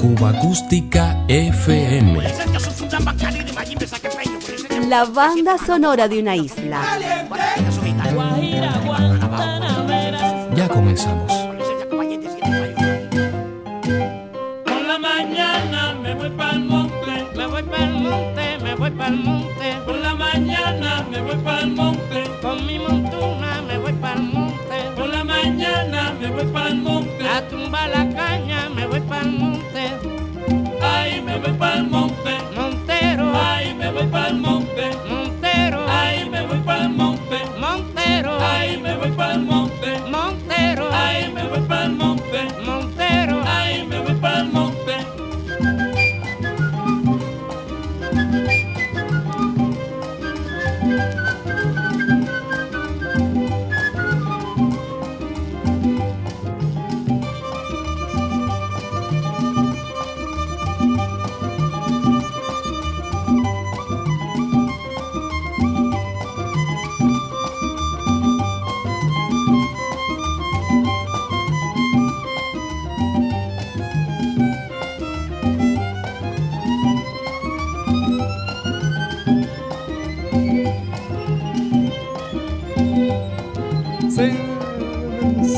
Cuba Acústica FM. La banda sonora de una isla. Ya comenzamos. Por la mañana me voy pa'l monte, me voy pa'l monte, me voy pa'l monte. Por la mañana me voy pa'l monte, me voy pa'l monte, a tumbar la caña me voy pa'l monte. Ay, me voy pa'l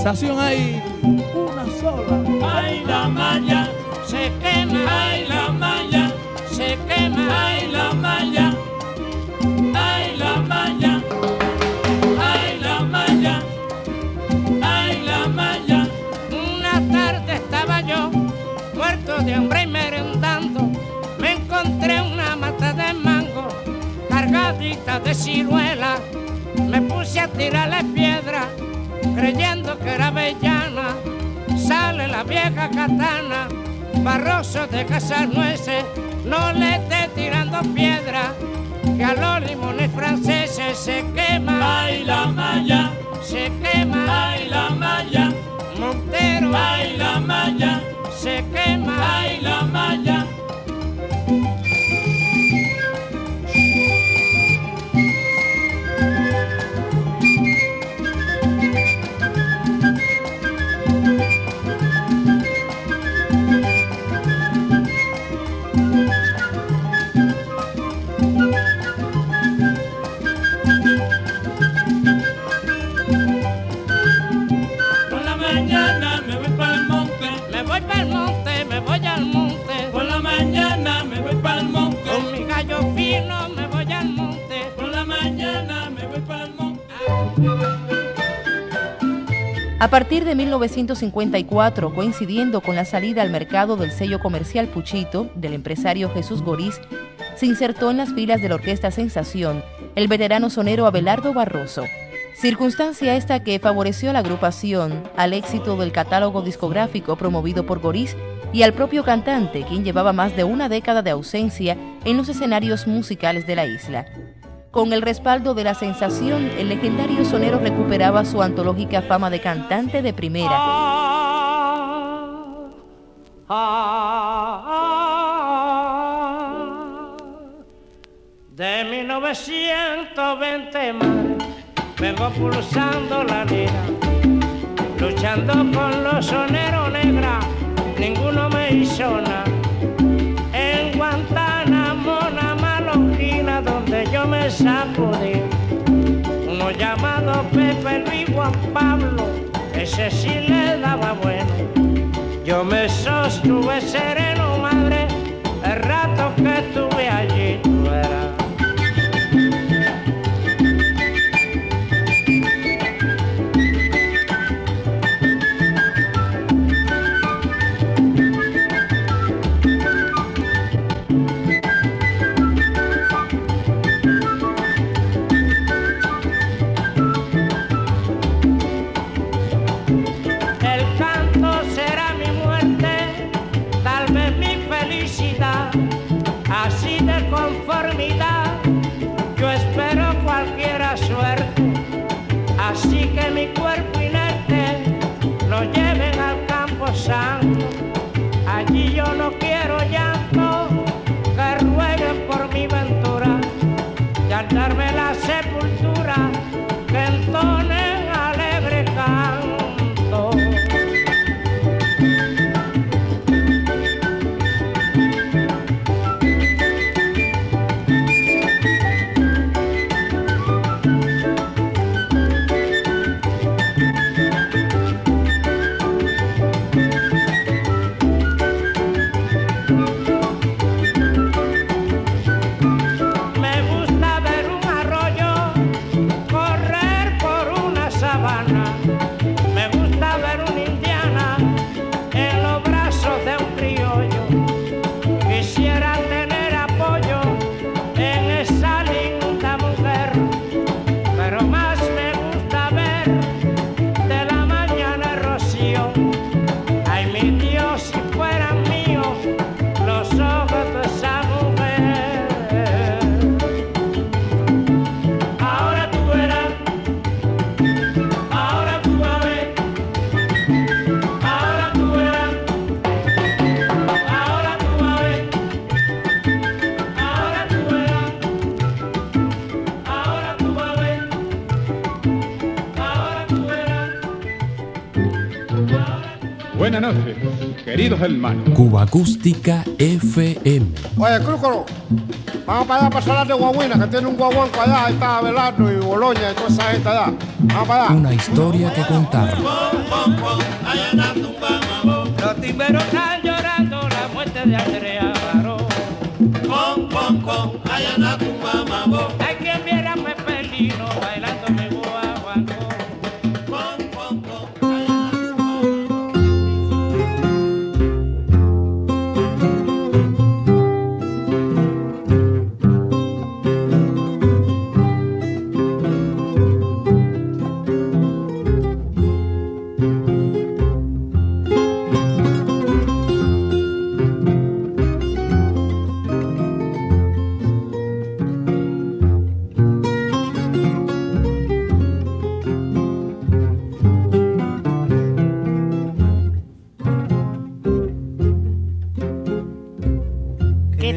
Sensación hay una sola. Ay, la malla se quema. Ay, la malla se quema. Ay, la malla. Ay, la malla. Ay, la malla. Ay, la malla. Una tarde estaba yo muerto de hambre y merendando. Me encontré una mata de mango cargadita de ciruela. Me puse a tirarle piedra creyendo que era avellana. Sale la vieja katana, barroso de casas nueces. No le esté tirando piedra, que a los limones franceses se quema. Ay, la malla, se quema. Ay, la malla, Montero. Ay, la malla, se quema. Ay, la A partir de 1954, coincidiendo con la salida al mercado del sello comercial Puchito del empresario Jesús Goriz, se insertó en las filas de la Orquesta Sensación el veterano sonero Abelardo Barroso. Circunstancia esta que favoreció a la agrupación al éxito del catálogo discográfico promovido por Goriz y al propio cantante, quien llevaba más de una década de ausencia en los escenarios musicales de la isla. Con el respaldo de la sensación, el legendario sonero recuperaba su antológica fama de cantante de primera. De 1920 madre, vengo pulsando la lira, luchando con los soneros negras, ninguno me hizo nada. En Guantánamo, una malonquina donde yo me sacudí, uno llamado Pepe Luis Juan Pablo, ese sí le daba bueno. Yo me sostuve sereno, madre, el rato que estuve Buenas noches, queridos hermanos. Cuba Acústica FM. Oye, Crúcolo, vamos para allá para Salar de Guaguina, que tiene un guaguanco allá, ahí está Abelardo y Boloña y toda esa gente allá. Vamos para allá. Una historia que contar. Los timberos están llorando la muerte de Andrea Baró. Hay quien viera a Pepe Lino bailando mi guaguancó. ¿Qué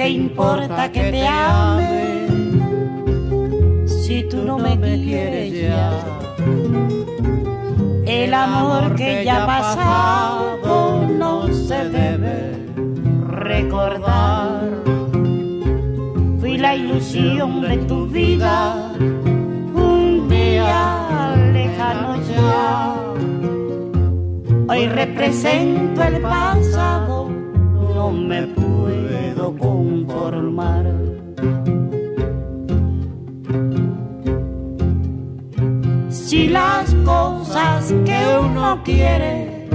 te importa que te ame si tú no me quieres ya? El amor que ya ha pasado no se debe recordar. Fui la ilusión de tu vida. un día lejano ya. Hoy represento el pasado, no me uno quiere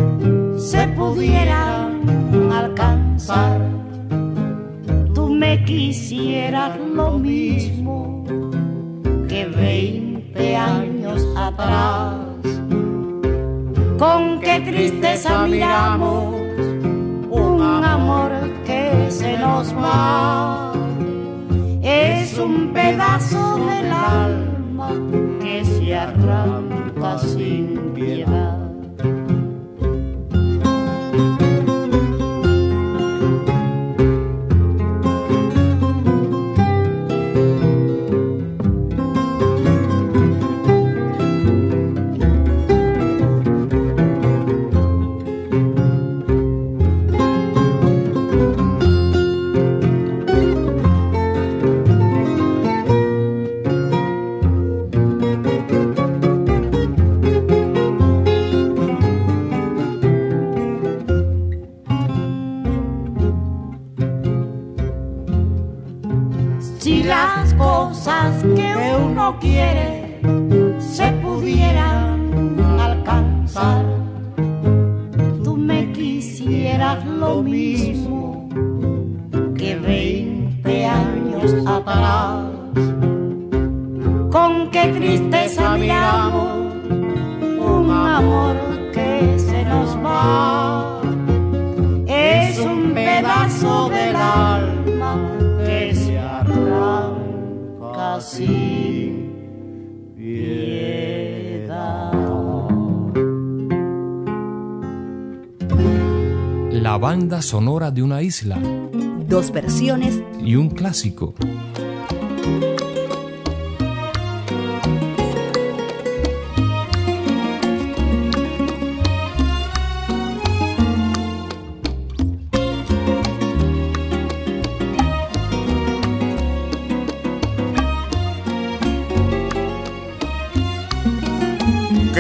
se pudieran alcanzar, tú me quisieras lo mismo que veinte años atrás. Con qué tristeza miramos un amor que se nos va. Es un pedazo del alma que se arranca sin piedad. La banda sonora de una isla Dos versiones y un clásico.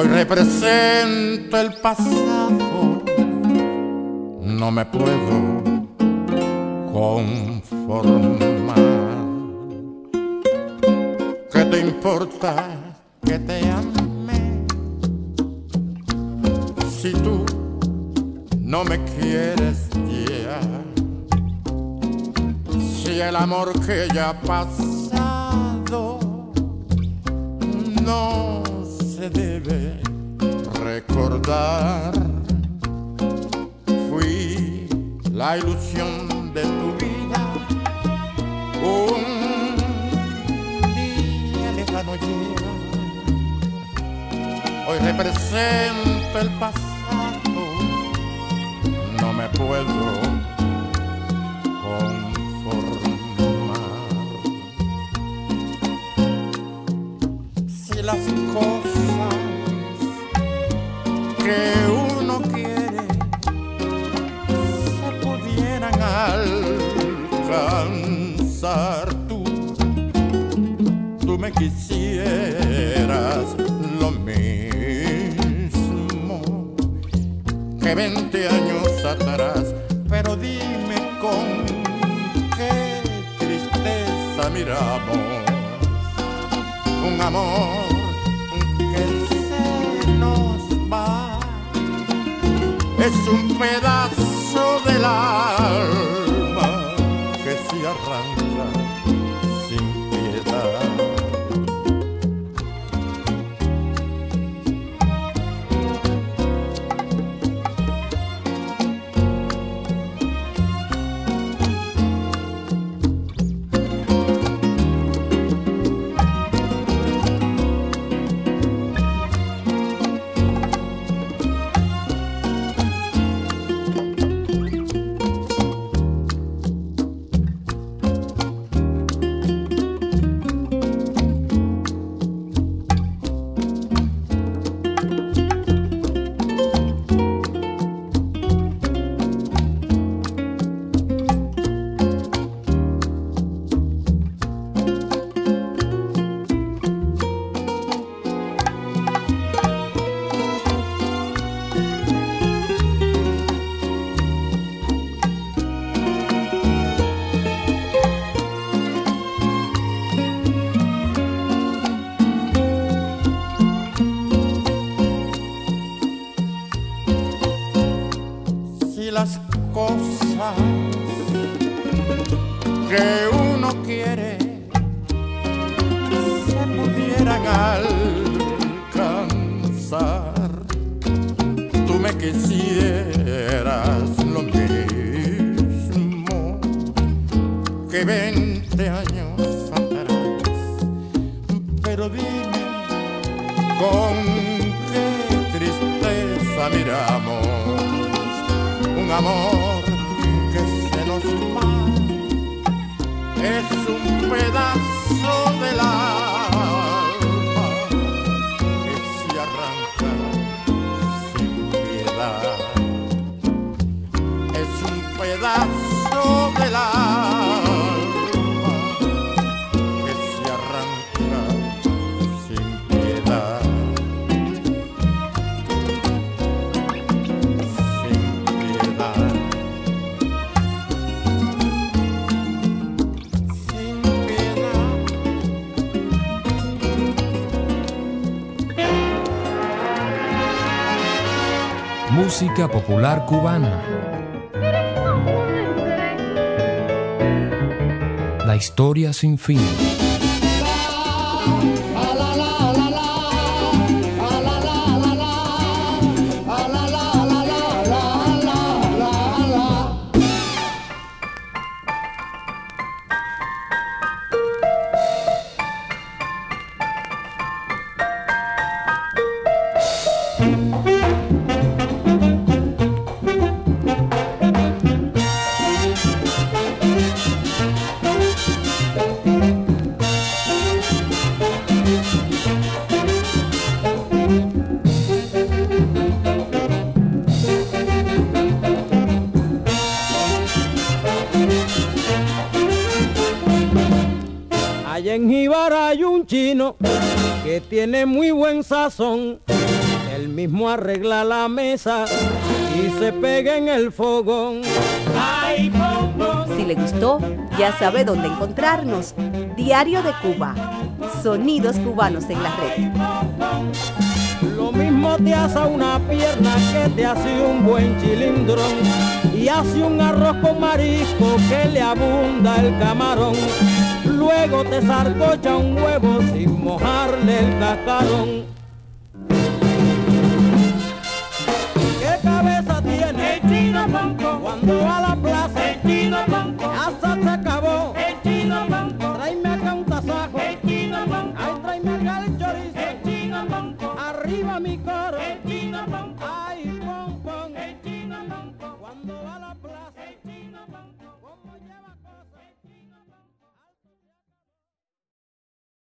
Hoy represento el pasado. No me puedo conformar. ¿Qué te importa que te ame si tú no me quieres ya? Si el amor que ya ha pasado no se debe recordar. Fui la ilusión de tu vida. Un día lejano llega. Hoy represento el pasado. No me puedo conformar. Si las cosas que uno quiere se pudieran alcanzar tú, tú me quisieras lo mismo que 20 años atrás, pero dime con qué tristeza miramos un amor que Es un pedazo del alma dime con qué tristeza miramos un amor que se nos va. Es un pedazo. Es un pedazo del alma Música popular cubana. La historia sin fin. Allá en Jibara hay un chino que tiene muy buen sazón. Él mismo arregla la mesa y se pega en el fogón. Ay, Si le gustó, ya sabe dónde encontrarnos. Diario de Cuba. Sonidos cubanos en la red. Lo mismo te hace una pierna que te hace un buen chilindrón y hace un arroz con marisco que le abunda el camarón. Luego te zarcocha un huevo sin mojarle el cascarón. ¿Qué cabeza tiene el chino cuando va a la